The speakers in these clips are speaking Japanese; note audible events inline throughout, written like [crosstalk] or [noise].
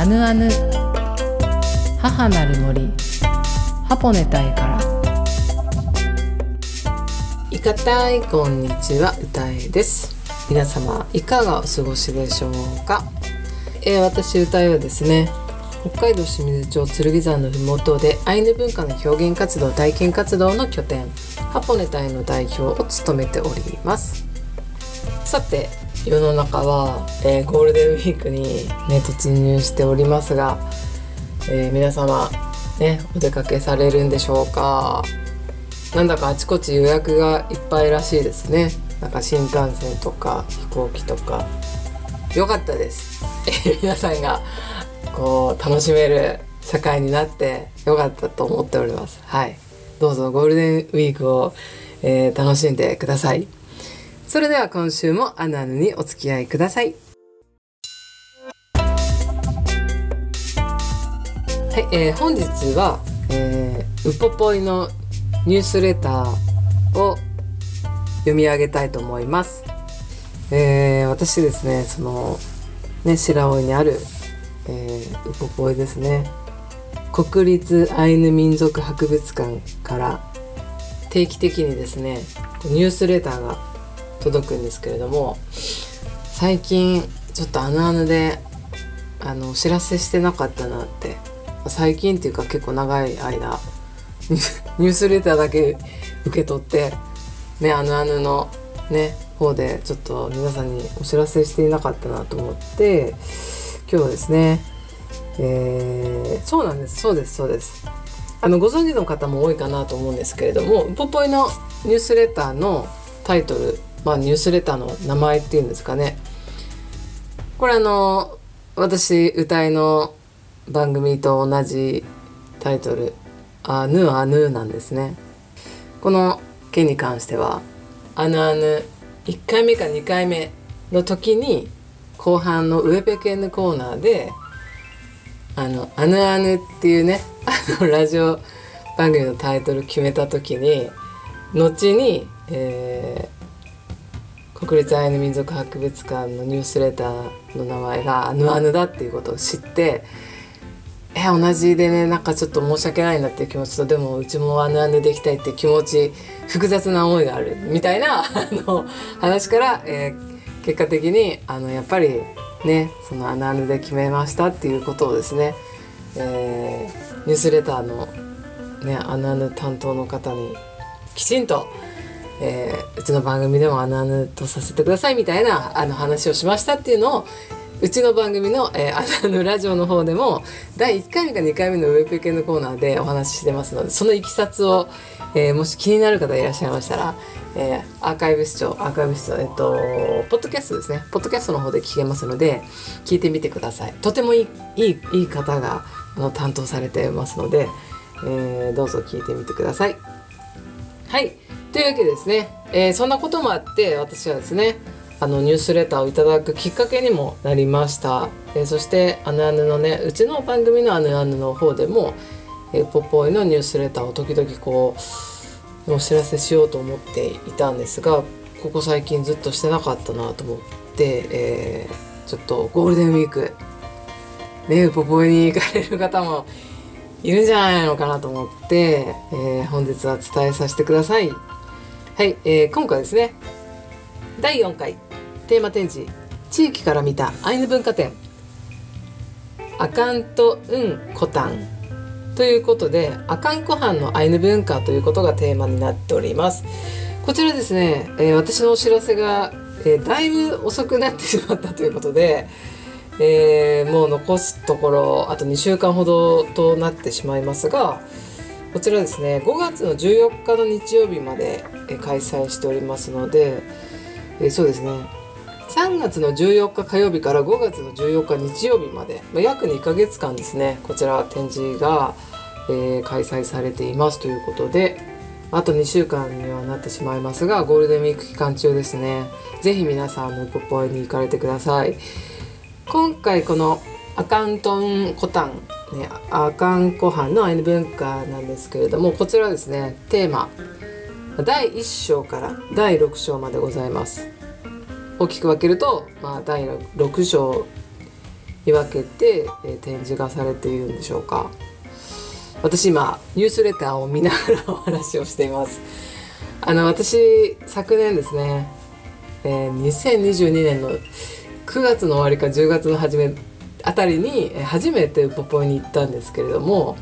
アヌアヌ。母なる森。ハポネタイから。いかたいこんにちは歌えです。皆様いかがお過ごしでしょうか、えー、私歌えはですね北海道清水町剣山の麓でアイヌ文化の表現活動体験活動の拠点ハポネタイの代表を務めております。さて世の中は、えー、ゴールデンウィークに、ね、突入しておりますが、えー、皆様、ね、お出かけされるんでしょうか？なんだかあちこち予約がいっぱいらしいですね。なんか新幹線とか飛行機とか。良かったです、え [laughs] 皆さんがこう楽しめる社会になって良かったと思っております。はい。どうぞゴールデンウィークを、えー、楽しんでください。それでは今週もアナヌにお付き合いください。はい、えー、本日は、えー、ウポポイのニュースレターを読み上げたいと思います。えー、私ですね、その、ね、白老にある、えー、ウポポイですね。国立アイヌ民族博物館から定期的にですね、ニュースレターが届くんですけれども最近ちょっとあのあのであのお知らせしてなかったなって最近っていうか結構長い間 [laughs] ニュースレターだけ受け取ってねあのあののね方でちょっと皆さんにお知らせしていなかったなと思って今日はですねえー、そうなんですそうですそうです。あのご存知の方も多いかなと思うんですけれども「ポポイ」のニュースレターのタイトルまあ、ニュースレターの名前っていうんですかね。これあの私歌いの番組と同じタイトル「あぬあぬ」なんですね。この件に関しては「あぬあぬ」1回目か2回目の時に後半のウェペケンのコーナーで「あのあぬあぬ」っていうねあのラジオ番組のタイトル決めた時に後に、えー、国立アイヌ民族博物館のニュースレターの名前がアヌアヌだっていうことを知ってえ同じでねなんかちょっと申し訳ないなっていう気持ちとでもうちもアヌアヌできたいって気持ち複雑な思いがあるみたいな [laughs] あの話から、えー、結果的にあのやっぱりねそのアヌアヌで決めましたっていうことをですね、えー、ニュースレターのねアヌアヌ担当の方にきちんとえー、うちの番組でもあのあのとさせてくださいみたいなあの話をしましたっていうのをうちの番組の、えー、あのラジオの方でも第1回目か2回目のウェブ系のコーナーでお話ししてますのでそのいきさつを、えー、もし気になる方いらっしゃいましたら、えー、アーカイブ視聴アーカイブ視聴えっとポッドキャストですね。ポッドキャストの方で聞けますので聞いてみてください。とてもいいいいいい方があの担当されてますので、えー、どうぞ聞いてみてください。はい。というわけですね、えー、そんなこともあって私はですねあのニュースレターをいただくきっかけにもなりました、えー、そしてあぬあぬのねうちの番組のあぬあぬの方でも、えー、ポポイのニュースレターを時々こうお知らせしようと思っていたんですがここ最近ずっとしてなかったなと思って、えー、ちょっとゴールデンウィークねポポイに行かれる方もいるんじゃないのかなと思って、えー、本日は伝えさせてください。はい、えー、今回ですね第4回テーマ展示地域から見たアイヌ文化展アカントウンコタンということでアカンコハンのアイヌ文化ということがテーマになっております。こちらですね、えー、私のお知らせが、えー、だいぶ遅くなってしまったということで、えー、もう残すところあと2週間ほどとなってしまいますがこちらですね5月の14日の日曜日まで開催しておりますので、え、そうですね。3月の14日火曜日から5月の14日日曜日まで、ま、約2ヶ月間ですねこちら展示が、え、開催されていますということであと2週間にはなってしまいますがゴールデンウィーク期間中ですね。是非皆さんのポポイに行かれてください。今回このアカウントンコタンね、アカンコハンのアイヌ文化なんですけれどもこちらですねテーマ第1章から第6章までございます。大きく分けると、まあ、第6章に分けて、え展示がされているんでしょうか。私今ニュースレターを見ながらお話をしています。あの私昨年ですね、えー、2022年の9月の終わりか10月の初めあたりに初めてウポポイに行ったんですけれども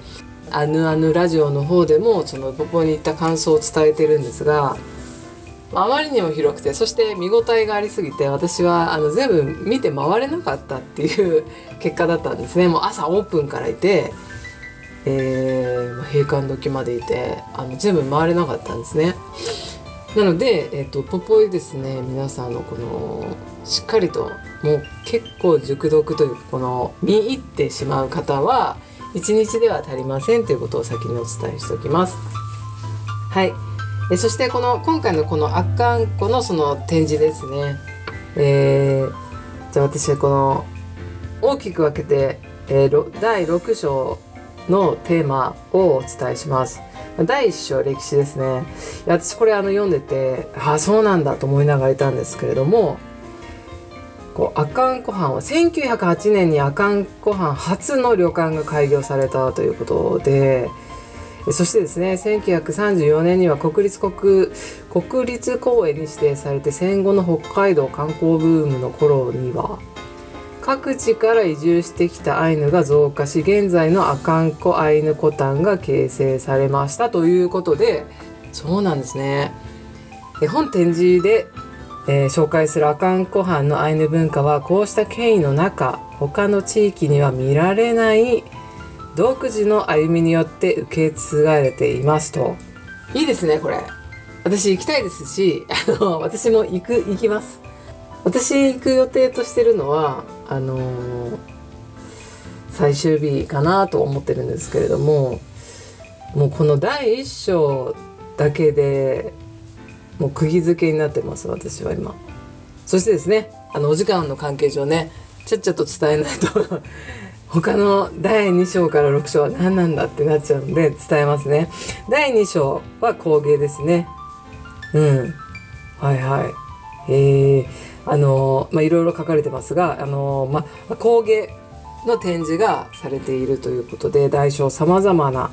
あぬあぬラジオの方でもそのウポポイに行った感想を伝えてるんですがあまりにも広くてそして見応えがありすぎて私はあの全部見て回れなかったっていう [laughs] 結果だったんですね。もう朝オープンからいて、えー、閉館時までいてあの全部回れなかったんですね。なので、えーと、ポポイですね皆さんのこのしっかりともう結構熟読というかこの見入ってしまう方は1日では足りませんということを先にお伝えしておきます。はい。えそしてこの今回のこのアッカンコのその展示ですね、えー、じゃあ私はこの大きく分けて、えー、第6章のテーマをお伝えします。第1章歴史ですね。私これあの読んでてああそうなんだと思いながらいたんですけれどもこう阿寒湖畔は1908年に阿寒湖畔初の旅館が開業されたということでそしてですね1934年には国立国国立公園に指定されて戦後の北海道観光ブームの頃には各地から移住してきたアイヌが増加し現在の阿寒湖アイヌコタンが形成されましたということでそうなんですね。本展示で、えー、紹介する阿寒湖畔のアイヌ文化はこうした経緯の中他の地域には見られない独自の歩みによって受け継がれていますと。いいですねこれ。私行きたいですしあの私も行く行きます。私行く予定としてるのはあのー、最終日かなと思ってるんですけれどももうこの第一章だけでもう釘付けになってます私は今そしてですねあのお時間の関係上ねちゃっちゃと伝えないと [laughs] 他の第2章から6章は何なんだってなっちゃうんで伝えますね。第2章は工芸ですね。うん。はいはい。えー、あのまあ、いろいろ書かれてますが、あのまあ、工芸の展示がされているということで、大小様々な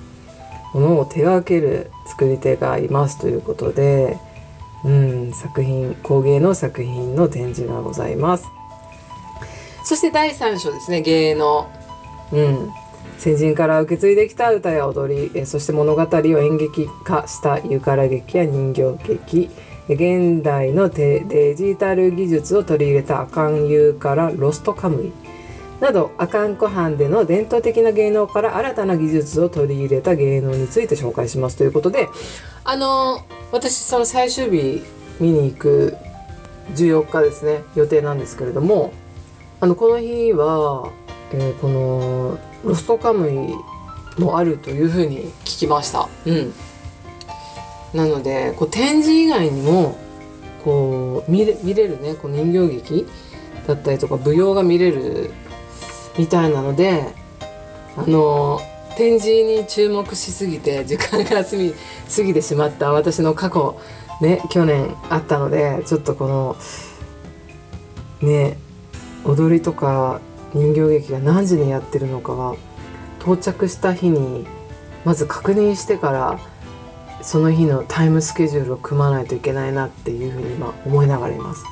ものを手掛ける作り手がいますということで、うん、作品、工芸の作品の展示がございます。そして第3章ですね、芸能。うん、先人から受け継いできた歌や踊りえそして物語を演劇化した湯から劇や人形劇現代のデジタル技術を取り入れたアカンユーからロストカムイなど阿寒湖畔での伝統的な芸能から新たな技術を取り入れた芸能について紹介しますということであの私その最終日見に行く14日ですね予定なんですけれどもあのこの日はえー、このロストカムイもあるというふうに聞きました。うん、なのでこう展示以外にもこう見れ見れるねこう人形劇だったりとか舞踊が見れるみたいなのであの展示に注目しすぎて時間が過ぎ過ぎてしまった私の過去ね去年あったのでちょっとこのね踊りとか人形劇が何時にやってるのかは到着した日にまず確認してからその日のタイムスケジュールを組まないといけないなっていうふうに今思いながらいます。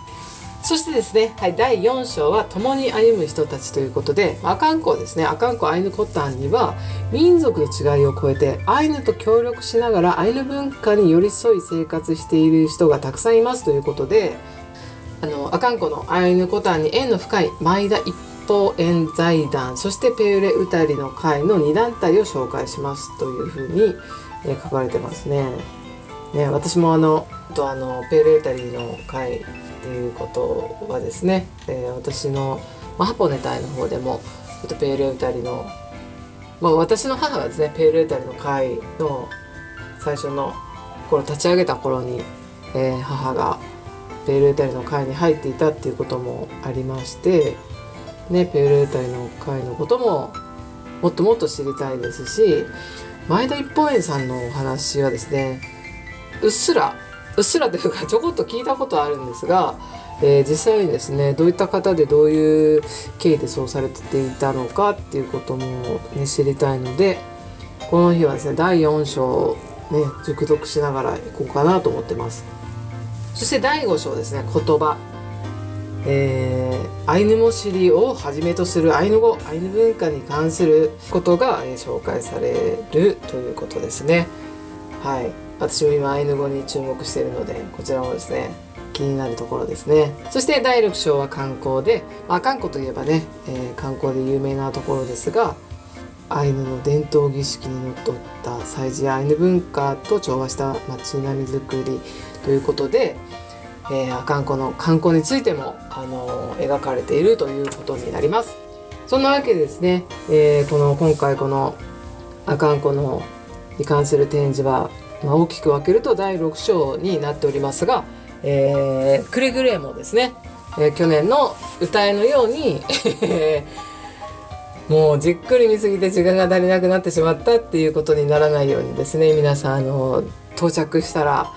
そしてですね、はい、第4章は共に歩む人たちということで、阿寒湖ですね、阿寒湖アイヌコタンには民族の違いを超えてアイヌと協力しながらアイヌ文化に寄り添い生活している人がたくさんいますということで、あの、阿寒湖のアイヌコタンに縁の深い前田一東園財団そしてペウレウタリの会の2団体を紹介しますというふうに、え書かれてますね。ね私もあのとあのペウレウタリーの会っていうことはですね、えー、私の、まあ、ハポネタイの方でもペウレウタリーの、まあ、私の母がですねペウレウタリーの会の最初の頃立ち上げた頃に、えー、母がペウレウタリーの会に入っていたっていうこともありましてね、ペールータイの会のことももっともっと知りたいですし前田一本園さんのお話はですねうっすらうっすらというか [laughs] ちょこっと聞いたことあるんですがえー、実際にですねどういった方でどういう経緯でそうされていたのかっていうことも、ね、知りたいのでこの日はですね第4章ね熟読しながらいこうかなと思ってます。そして第5章ですね言葉。えー、アイヌ語知りをはじめとするアイヌ語アイヌ文化に関することが、え、紹介されるということですね。はい。私も今アイヌ語に注目しているのでこちらもですね気になるところですね。そして第6章は観光で、まあ、観光といえばね、えー、観光で有名なところですがアイヌの伝統儀式にのっとった祭事やアイヌ文化と調和した街並みづくりということで、えー、阿寒湖の観光についても、あのー、描かれているということになります。そんなわけでですね、えー、この今回この阿寒湖のに関する展示は、まあ、大きく分けると第6章になっておりますが、えー、くれぐれもですね、えー、去年の歌えのように [laughs] もうじっくり見すぎて時間が足りなくなってしまったっていうことにならないようにですね皆さんあの到着したら、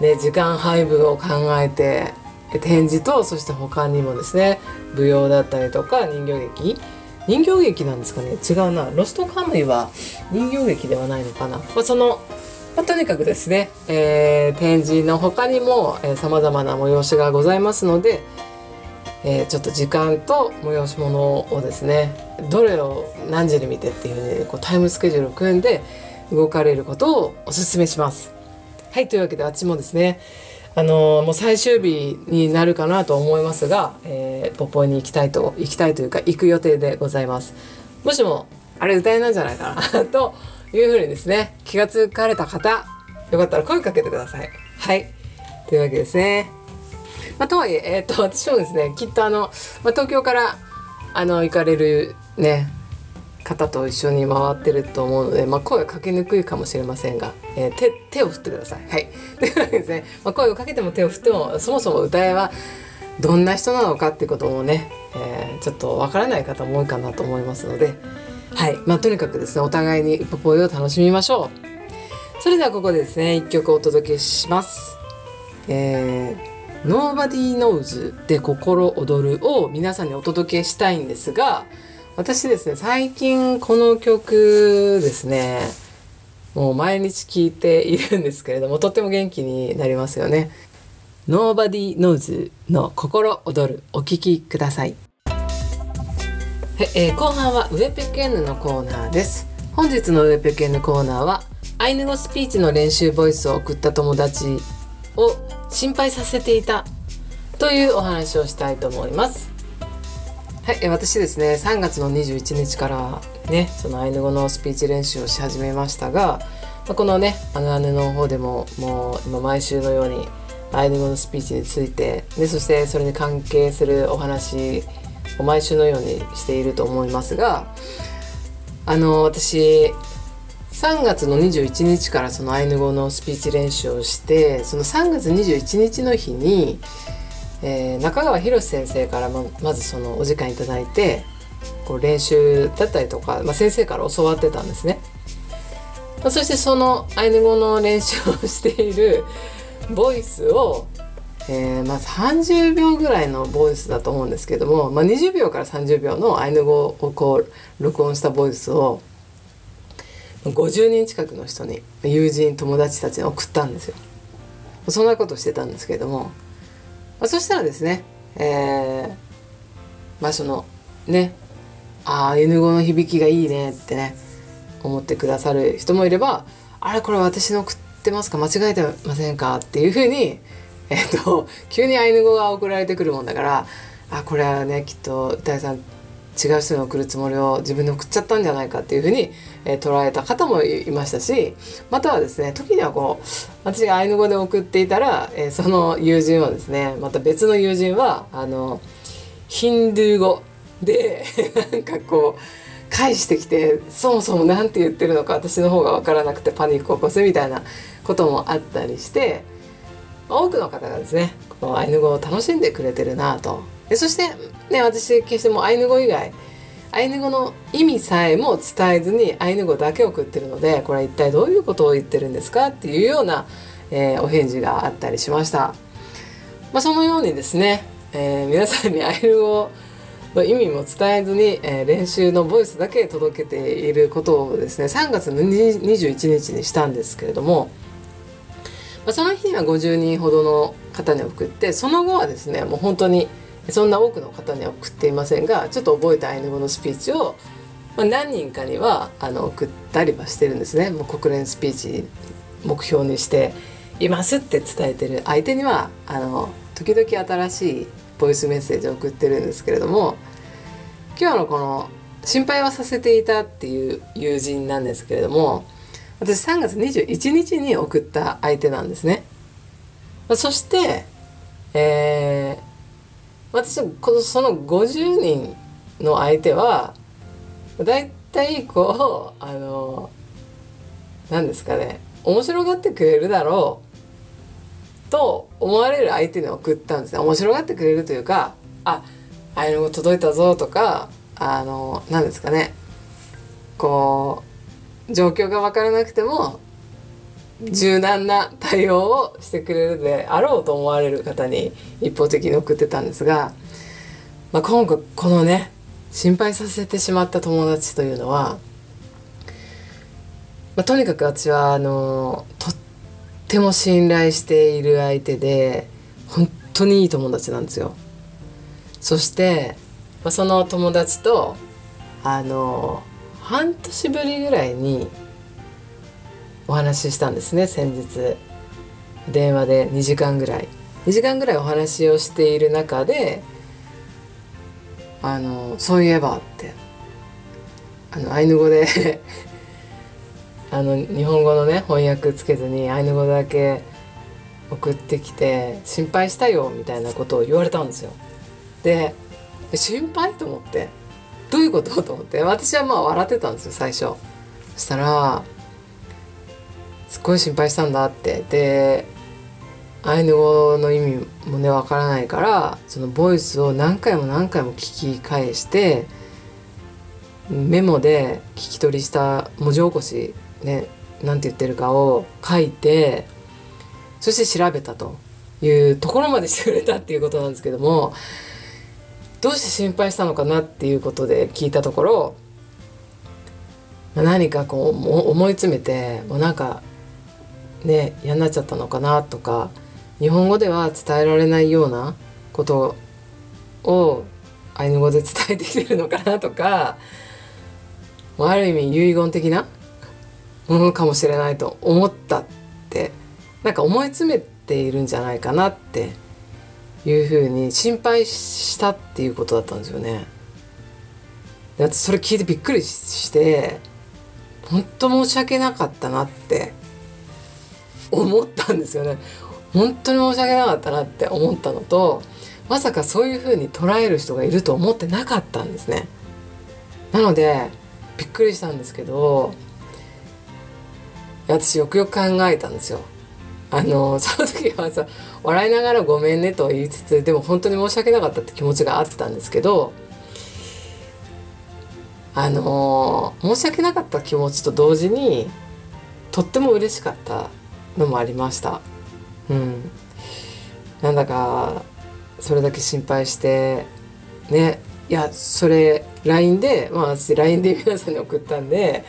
ね、時間配分を考えて展示とそして他にもですね舞踊だったりとか人形劇。人形劇なんですかね？違うな。ロストカムイは人形劇ではないのかな、まあ、その、まあ、とにかくですね、えー、展示の他にもさまざまな催しがございますのでえー、ちょっと時間と催し物をですねどれを何時に見てっていうふうにこうタイムスケジュールを組んで動かれることをお勧めします。はいというわけであっちもですねあのー、もう最終日になるかなと思いますが、えー、ポポに行きたいと行きたいというか行く予定でございます。もしもあれ歌えなんじゃないかな [laughs] というふうにですね気が付かれた方よかったら声かけてください。はいというわけですね。まあ、とはいええー、っと私もですねきっとあの、まあ、東京からあの行かれるね方と一緒に回ってると思うので、まあ、声をかけにくいかもしれませんが、えー、手手を振ってください。はい、[laughs] というわけですね、まあ、声をかけても手を振ってもそもそも歌えはどんな人なのかっていうこともね、えー、ちょっとわからない方も多いかなと思いますので、はいまあ、とにかくですねお互いにポポイを楽しみましょう。それではここでですね一曲お届けします。えー Nobody Knows で心躍るを皆さんにお届けしたいんですが、私ですね、最近この曲ですね、もう毎日聴いているんですけれども、とっても元気になりますよね。Nobody Knows の心躍るお聴きください。えー、後半はウェペケンヌのコーナーです。本日のウェペケンヌコーナーは、アイヌ語スピーチの練習ボイスを送った友達を心配させていたというお話をしたいと思います。はい、私ですね3月の21日からねそのアイヌ語のスピーチ練習をし始めましたがこのねあの姉の方でももう今毎週のようにアイヌ語のスピーチについてでそしてそれに関係するお話を毎週のようにしていると思いますがあの私3月の21日からそのアイヌ語のスピーチ練習をしてその3月21日の日に、えー、中川博先生からままずそのお時間いただいてこう練習だったりとか、まあ、先生から教わってたんですね。まあ、そしてそのアイヌ語の練習をしている [laughs] ボイスを、えー、まあ30秒ぐらいのボイスだと思うんですけども、まあ、20秒から30秒のアイヌ語をこう録音したボイスを50人近くの人に友人友達たちに送ったんですよそんなことしてたんですけども、まあ、そしたらですねえー、まあそのねああ犬語の響きがいいねってね思ってくださる人もいればあれこれ私の食ってますか？間違えてませんか？っていうふうにえっ、ー、と急にアイヌ語が送られてくるもんだからあこれはねきっと歌いさん違う人に送るつもりを自分で送っちゃったんじゃないかっていうふうに、えー、捉えた方もいましたしまたはですね時にはこう私がアイヌ語で送っていたら、えー、その友人はですねまた別の友人はあのヒンドゥー語で [laughs] なんかこう返してきてそもそも何て言ってるのか私の方が分からなくてパニックを起こすみたいなこともあったりして多くの方がですねこのアイヌ語を楽しんでくれてるなと。でそしてね私決してもうアイヌ語以外アイヌ語の意味さえも伝えずにアイヌ語だけ送ってるのでこれは一体どういうことを言ってるんですか？っていうような、えー、お返事があったりしました。まあ、そのようにですね、えー、皆さんにアイヌ語の意味も伝えずに、えー、練習のボイスだけ届けていることをですね3月の21日にしたんですけれども、まあ、その日には50人ほどの方に送ってその後はですねもう本当にそんな多くの方には送っていませんがちょっと覚えたアイヌ語のスピーチを、まあ、何人かにはあの送ったりはしてるんですねもう国連スピーチ目標にしていますって伝えてる相手にはあの時々新しいボイスメッセージを送ってるんですけれども今日のこの心配はさせていたっていう友人なんですけれども私3月21日に送った相手なんですね。そして、えー、私こその50人の相手はだいたいこうあの何ですかね面白がってくれるだろうと思われる相手に送ったんですね。面白がってくれるというかああいの届いたぞとかあの何ですかねこう状況が分からなくても柔軟な対応をしてくれるであろうと思われる方に一方的に送ってたんですが、まあ、今回このね心配させてしまった友達というのは、まあ、とにかく私はあのとっても信頼している相手で本当にいい友達なんですよ。そして、まあ、その友達とあの半年ぶりぐらいにお話ししたんですね先日。電話で2時間ぐらい。2時間ぐらいお話をしている中であのそういえばって。あのアイヌ語で [laughs] あの日本語のね翻訳つけずにアイヌ語だけ送ってきて心配したよみたいなことを言われたんですよ。で心配と思って。どういうこと？と思って。私はまあ笑ってたんですよ最初。そしたらすごい心配したんだって。でアイヌ語の意味もねわからないからそのボイスを何回も何回も聞き返してメモで聞き取りした文字起こしね何て言ってるかを書いてそして調べたというところまでしてくれたっていうことなんですけどもどうして心配したのかなっていうことで聞いたところ何かこう思い詰めてもうなんかね嫌になっちゃったのかなとか日本語では伝えられないようなことをアイヌ語で伝えてきてるのかなとかある意味遺言的なものかもしれないと思ったってなんか思い詰めているんじゃないかなっていうふうに心配したっていうことだったんですよね。で私それ聞いてびっくりして本当申し訳なかったなって思ったんですよね。本当に申し訳なかったなって思ったのとまさかそういう風に捉える人がいると思ってなかったんですね。なのでびっくりしたんですけど私よくよく考えたんですよ。あのその時はさ笑いながら「ごめんね」と言いつつでも本当に申し訳なかったって気持ちがあったんですけどあの申し訳なかった気持ちと同時にとっても嬉しかったのもありました。うん、なんだかそれだけ心配してねいやそれ LINE でまあ私 LINE で皆さんに送ったんで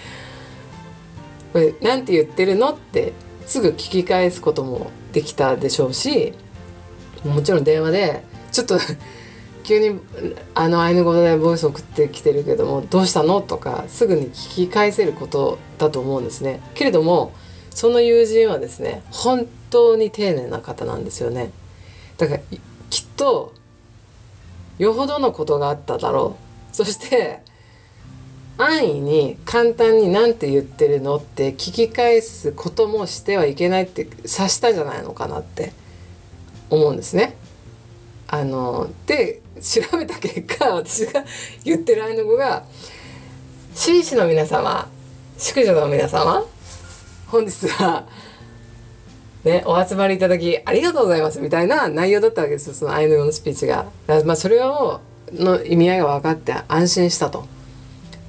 これなんて言ってるのってすぐ聞き返すこともできたでしょうしもちろん電話でちょっと [laughs] 急にあのアイヌ語でボイス送ってきてるけどもどうしたのとかすぐに聞き返せることだと思うんですね。けれどもその友人はですね本当に丁寧な方なんですよねだからきっとよほどのことがあっただろうそして安易に簡単に何て言ってるのって聞き返すこともしてはいけないって察したじゃないのかなって思うんですね。あので調べた結果私が言ってるアイヌ語が「紳士の皆様淑女の皆様本日はね、お集まりいただきありがとうございますみたいな内容だったわけですよそのアイヌ語のスピーチが。まあ、それをの意味合いが分かって安心したと。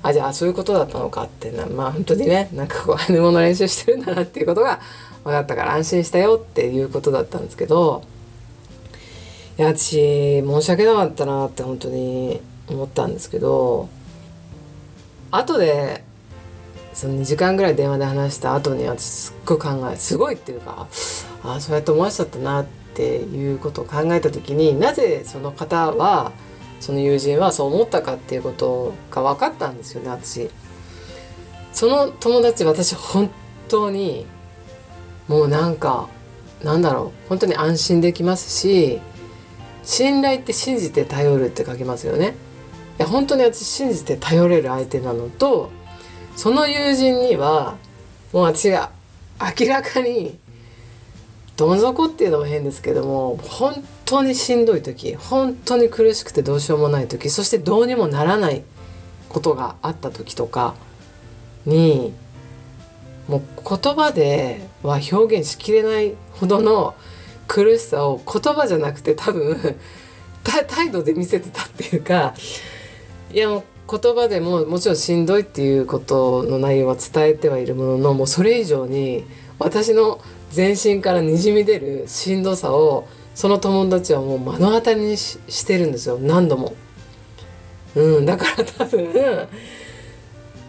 あじゃあそういうことだったのかってなまあ本当にねなんかこうアイヌ語の練習してるんだなっていうことが分かったから安心したよっていうことだったんですけどいや私申し訳なかったなって本当に思ったんですけど後でその2時間ぐらい電話で話した後に私すっごい考えすごいっていうかああそうやって思わせちゃったなっていうことを考えた時になぜその方はその友人はそう思ったかっていうことが分かったんですよね私。その友達私本当にもうなんかなんだろう本当に安心できますし信頼って信じて頼るって書きますよね。いや本当に私信じて頼れる相手なのとその友人にはもう私が明らかにどん底っていうのも変ですけども本当にしんどい時本当に苦しくてどうしようもない時そしてどうにもならないことがあった時とかにもう言葉では表現しきれないほどの苦しさを言葉じゃなくて多分態度で見せてたっていうかいやもう言葉でももちろんしんどいっていうことの内容は伝えてはいるもののもうそれ以上に私の全身からにじみ出るしんどさをその友達はもう目の当たりにしてるんですよ何度も。うん、だから [laughs] 多分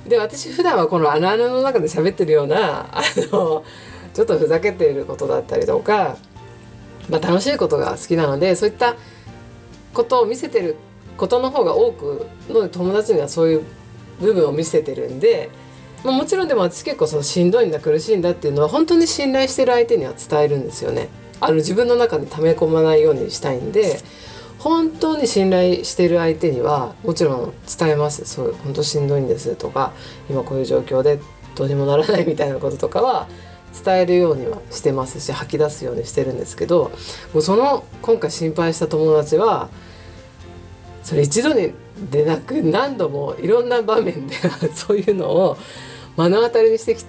で私普段はこのあのあのの中で喋ってるようなあのちょっとふざけていることだったりとか、まあ、楽しいことが好きなのでそういったことを見せてることの方が多くの友達にはそういう部分を見せてるんで、まあ、もちろんでも私結構そのしんどいんだ苦しいんだっていうのは本当に信頼してる相手には伝えるんですよね。あの自分の中で溜め込まないようにしたいんで本当に信頼してる相手にはもちろん伝えますそう本当しんどいんですとか今こういう状況でどうにもならないみたいなこととかは伝えるようにはしてますし吐き出すようにしてるんですけどもうその今回心配した友達はそれ一度にでなく何度もいろんな場面で [laughs] そういうのを目の当たりにしてき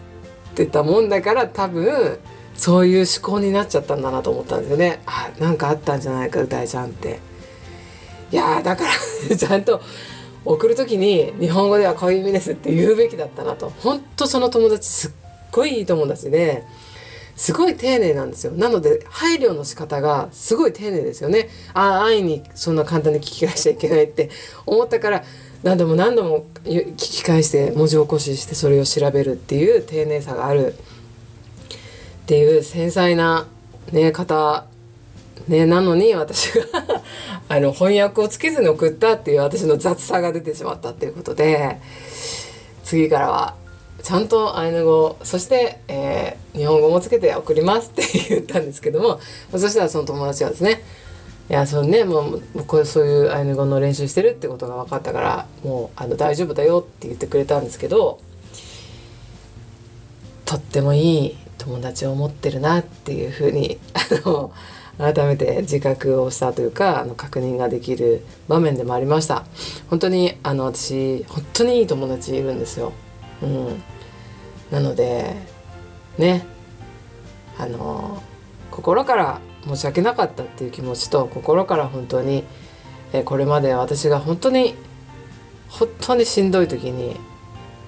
てたもんだから多分そういう思考になっちゃったんだなと思ったんですよね。あなんかあったんじゃないか大ちゃんって。いやだから [laughs] ちゃんと送る時に日本語ではこういう意味ですって言うべきだったなと本当その友達すっごいいい友達ですごい丁寧なんですよ。なので配慮の仕方がすごい丁寧ですよね。ああ安易にそんな簡単に聞き返しちゃいけないって。思ったから何度も何度も聞き返して文字起こししてそれを調べるっていう丁寧さがある。っていう繊細な、ね、方、ね、なのに私が [laughs] あの翻訳をつけずに送ったっていう私の雑さが出てしまったっていうことで次からはちゃんとアイヌ語そして、えー、日本語もつけて送りますって言ったんですけどもそしたらその友達はですねいやそのねもうこうそういうアイヌ語の練習してるってことが分かったからもうあの大丈夫だよって言ってくれたんですけどとってもいい友達を持ってるなっていうふうに [laughs] あの改めて自覚をしたというかあの確認ができる場面でもありました。本当にあの私本当にいい友達いるんですよ、うん、なのでねあの心から申し訳なかったっていう気持ちと心から本当にえこれまで私が本当に本当にしんどい時に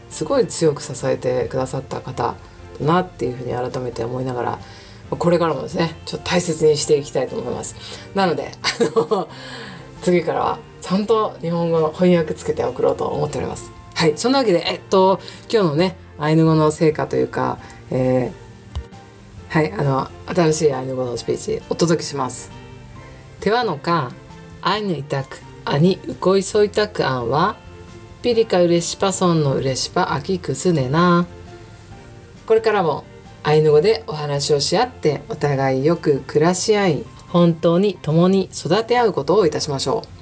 すごい強く支えてくださった方だなっていうふうに改めて思いながらこれからもですねちょっと大切にしていきたいと思います。なのであの次からはちゃんと日本語の翻訳つけて送ろうと思っております。はいそんなわけでえっと今日のねアイヌ語の成果というか、えー、はいあの新しいアイヌ語のスピーチお届けします。手話のかアイヌイタクアニウコイソイタクアンはピリカウレシパソンのウレシパアキクスネナこれからもアイヌ語でお話をし合ってお互いよく暮らし合い本当に共に育て合うことをいたしましょう。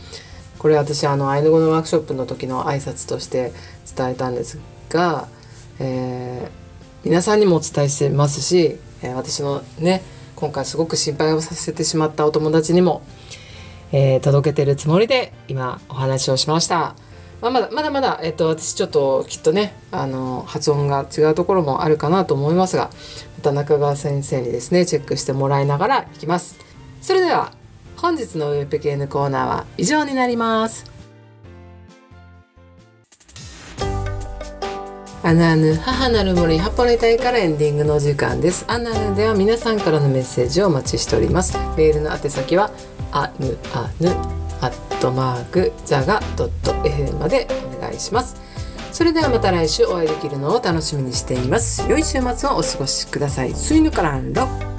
これ私あのアイヌ語のワークショップの時の挨拶として伝えたんですが、えー、皆さんにもお伝えしてますし、えー、私のね今回すごく心配をさせてしまったお友達にも、えー、届けてるつもりで今お話をしました。まあ、まだまだまだ、えっと、私ちょっときっとねあの発音が違うところもあるかなと思いますがまた中川先生にですねチェックしてもらいながらいきますそれでは本日のウェブ系のコーナーは以上になります。アナヌ母なる森ハポレタイからエンディングの時間です。アナヌでは皆さんからのメッセージをお待ちしております。メールの宛先はあぬあぬアットマークザガドット FM までお願いします。それではまた来週お会いできるのを楽しみにしています。良い週末をお過ごしください。スイヌカランロ